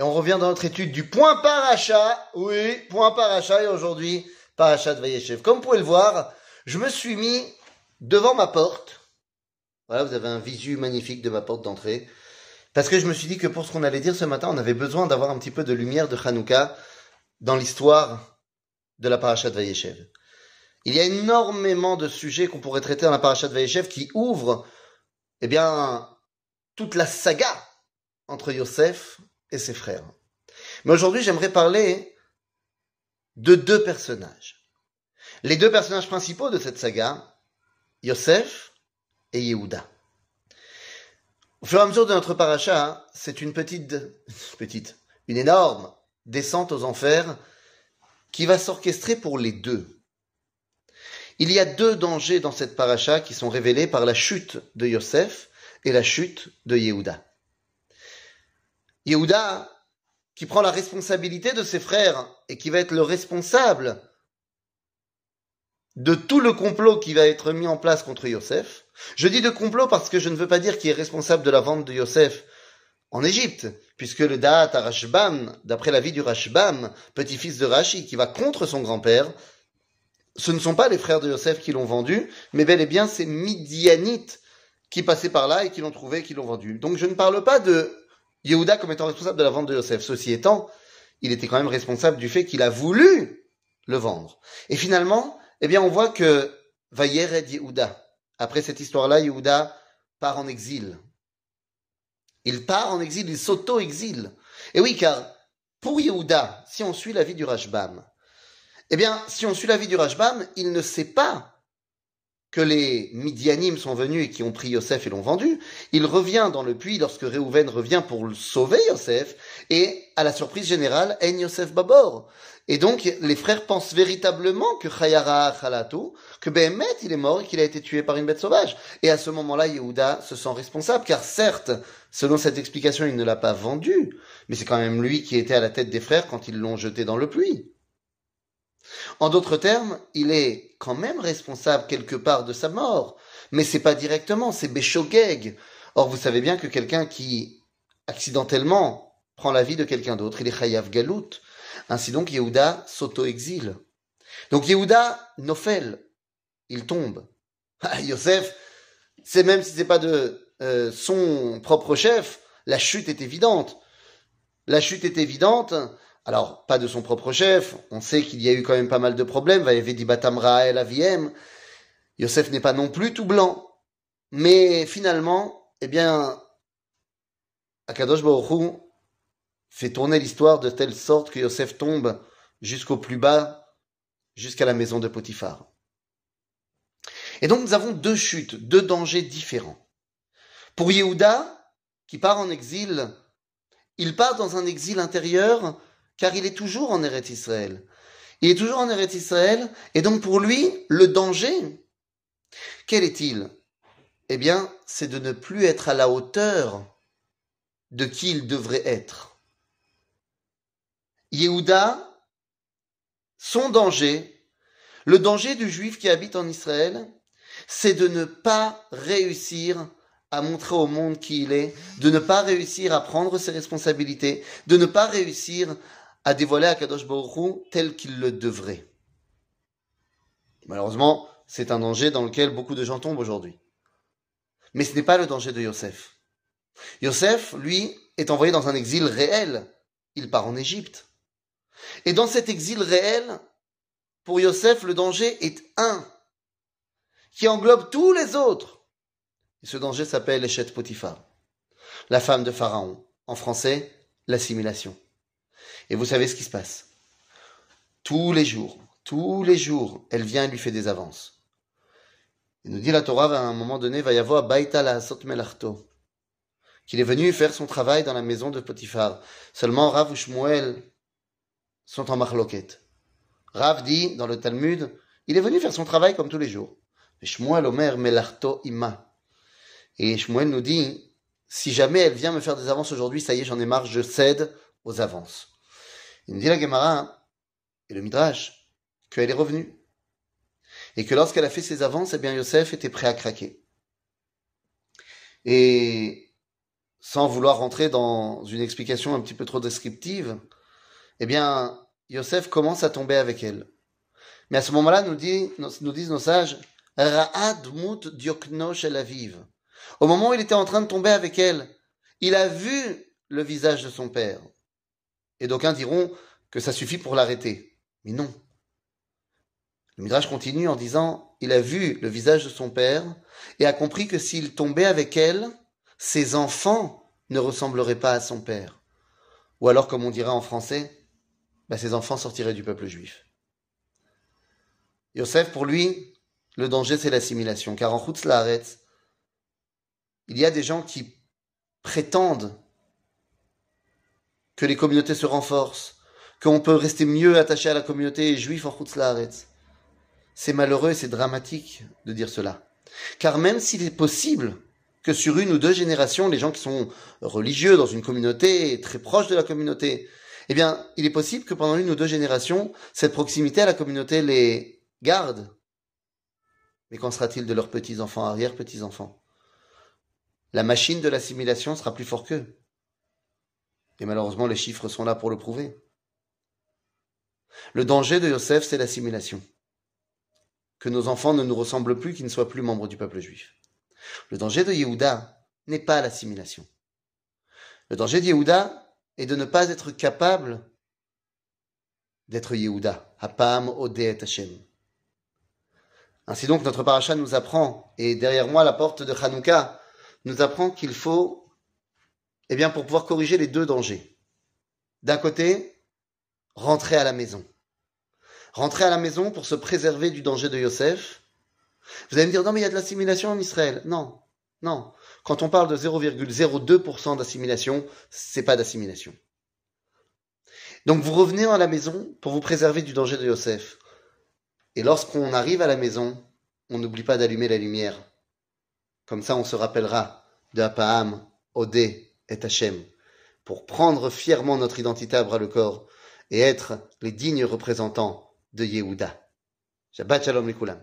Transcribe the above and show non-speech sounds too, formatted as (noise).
Et on revient dans notre étude du point paracha. Oui, point paracha et aujourd'hui, paracha de Vayeshev. Comme vous pouvez le voir, je me suis mis devant ma porte. Voilà, vous avez un visu magnifique de ma porte d'entrée. Parce que je me suis dit que pour ce qu'on allait dire ce matin, on avait besoin d'avoir un petit peu de lumière de Hanouka dans l'histoire de la paracha de Vayeshev. Il y a énormément de sujets qu'on pourrait traiter dans la paracha de Vayeshev qui ouvrent, eh bien, toute la saga entre Yosef et ses frères. Mais aujourd'hui, j'aimerais parler de deux personnages. Les deux personnages principaux de cette saga, Yosef et Yehuda. Au fur et à mesure de notre paracha, c'est une petite, (laughs) petite, une énorme descente aux enfers qui va s'orchestrer pour les deux. Il y a deux dangers dans cette paracha qui sont révélés par la chute de Yosef et la chute de Yehuda. Yehuda, qui prend la responsabilité de ses frères et qui va être le responsable de tout le complot qui va être mis en place contre Yosef. Je dis de complot parce que je ne veux pas dire qu'il est responsable de la vente de Yosef en Égypte, puisque le Da'at Rashbam, d'après l'avis du Rashbam, petit-fils de Rashi, qui va contre son grand-père, ce ne sont pas les frères de Yosef qui l'ont vendu, mais bel et bien ces Midianites qui passaient par là et qui l'ont trouvé et qui l'ont vendu. Donc je ne parle pas de Yehuda comme étant responsable de la vente de Yosef. Ceci étant, il était quand même responsable du fait qu'il a voulu le vendre. Et finalement, eh bien, on voit que Vayered Yehuda, après cette histoire-là, Yehuda part en exil. Il part en exil, il s'auto-exile. Et oui, car pour Yehuda, si on suit la vie du Rashbam, eh bien, si on suit la vie du Rashbam, il ne sait pas que les Midianim sont venus et qui ont pris Yosef et l'ont vendu, il revient dans le puits lorsque Réhouven revient pour sauver Yosef, et à la surprise générale, En Yosef Babor. Et donc, les frères pensent véritablement que Chayara Khalatou, que Behemet, il est mort et qu'il a été tué par une bête sauvage. Et à ce moment-là, Yehuda se sent responsable, car certes, selon cette explication, il ne l'a pas vendu, mais c'est quand même lui qui était à la tête des frères quand ils l'ont jeté dans le puits. En d'autres termes, il est quand même responsable quelque part de sa mort, mais c'est pas directement, c'est Béchogeg. Or, vous savez bien que quelqu'un qui accidentellement prend la vie de quelqu'un d'autre, il est Chayav Galout. Ainsi donc, Yehuda s'auto-exile. Donc Yehuda, Nofel, il tombe. Ah, Yosef, c'est même si c'est pas de euh, son propre chef, la chute est évidente. La chute est évidente, alors, pas de son propre chef. On sait qu'il y a eu quand même pas mal de problèmes. Batamra la Aviem. Yosef n'est pas non plus tout blanc. Mais finalement, eh bien, Akadosh Baruch fait tourner l'histoire de telle sorte que Yosef tombe jusqu'au plus bas, jusqu'à la maison de Potiphar. Et donc nous avons deux chutes, deux dangers différents. Pour Yehuda, qui part en exil, il part dans un exil intérieur car il est toujours en Eretz Israël. Il est toujours en Eretz Israël, et donc pour lui, le danger, quel est-il? Eh bien, c'est de ne plus être à la hauteur de qui il devrait être. Yehuda, son danger, le danger du juif qui habite en Israël, c'est de ne pas réussir à montrer au monde qui il est, de ne pas réussir à prendre ses responsabilités, de ne pas réussir à dévoiler à Kadosh Baruch tel qu'il le devrait. Malheureusement, c'est un danger dans lequel beaucoup de gens tombent aujourd'hui. Mais ce n'est pas le danger de Yosef. Yosef, lui, est envoyé dans un exil réel. Il part en Égypte. Et dans cet exil réel, pour Yosef, le danger est un, qui englobe tous les autres. Et ce danger s'appelle Echet Potiphar, la femme de Pharaon. En français, l'assimilation. Et vous savez ce qui se passe. Tous les jours, tous les jours, elle vient et lui fait des avances. Il nous dit la Torah, à un moment donné, va y avoir Baïta la Melarto, qu'il est venu faire son travail dans la maison de Potiphar. Seulement Rav ou Shmuel sont en marloquette. Rav dit, dans le Talmud, il est venu faire son travail comme tous les jours. Shmuel Omer Melarto Ima. Et Shmuel nous dit, si jamais elle vient me faire des avances aujourd'hui, ça y est, j'en ai marre, je cède aux avances. Il nous dit la Gemara et le Midrash qu'elle est revenue. Et que lorsqu'elle a fait ses avances, eh bien Yosef était prêt à craquer. Et sans vouloir rentrer dans une explication un petit peu trop descriptive, eh bien, Yosef commence à tomber avec elle. Mais à ce moment-là, nous, disent nos sages, Ra'ad mut diokno shel aviv. Au moment où il était en train de tomber avec elle, il a vu le visage de son père. Et d'aucuns diront que ça suffit pour l'arrêter. Mais non. Le Midrash continue en disant, il a vu le visage de son père et a compris que s'il tombait avec elle, ses enfants ne ressembleraient pas à son père. Ou alors, comme on dirait en français, bah, ses enfants sortiraient du peuple juif. Yosef, pour lui, le danger, c'est l'assimilation. Car en Chutz il y a des gens qui prétendent que les communautés se renforcent, qu'on peut rester mieux attaché à la communauté juive en Chutz C'est malheureux et c'est dramatique de dire cela. Car même s'il est possible que sur une ou deux générations, les gens qui sont religieux dans une communauté, très proches de la communauté, eh bien, il est possible que pendant une ou deux générations, cette proximité à la communauté les garde. Mais qu'en sera-t-il de leurs petits-enfants, arrière-petits-enfants? La machine de l'assimilation sera plus fort qu'eux. Et malheureusement, les chiffres sont là pour le prouver. Le danger de Yosef, c'est l'assimilation. Que nos enfants ne nous ressemblent plus, qu'ils ne soient plus membres du peuple juif. Le danger de Yehuda n'est pas l'assimilation. Le danger de Yehuda est de ne pas être capable d'être Yehuda. Hapam Odet Hashem. Ainsi donc, notre paracha nous apprend, et derrière moi, la porte de Hanouka, nous apprend qu'il faut, eh bien, pour pouvoir corriger les deux dangers. D'un côté, rentrer à la maison. Rentrer à la maison pour se préserver du danger de Yosef, vous allez me dire, non, mais il y a de l'assimilation en Israël. Non, non. Quand on parle de 0,02% d'assimilation, c'est pas d'assimilation. Donc vous revenez à la maison pour vous préserver du danger de Yosef. Et lorsqu'on arrive à la maison, on n'oublie pas d'allumer la lumière. Comme ça, on se rappellera de Apaham, Odé et Hachem, pour prendre fièrement notre identité à bras le corps et être les dignes représentants de Yehuda. Shabbat Shalom Likulam.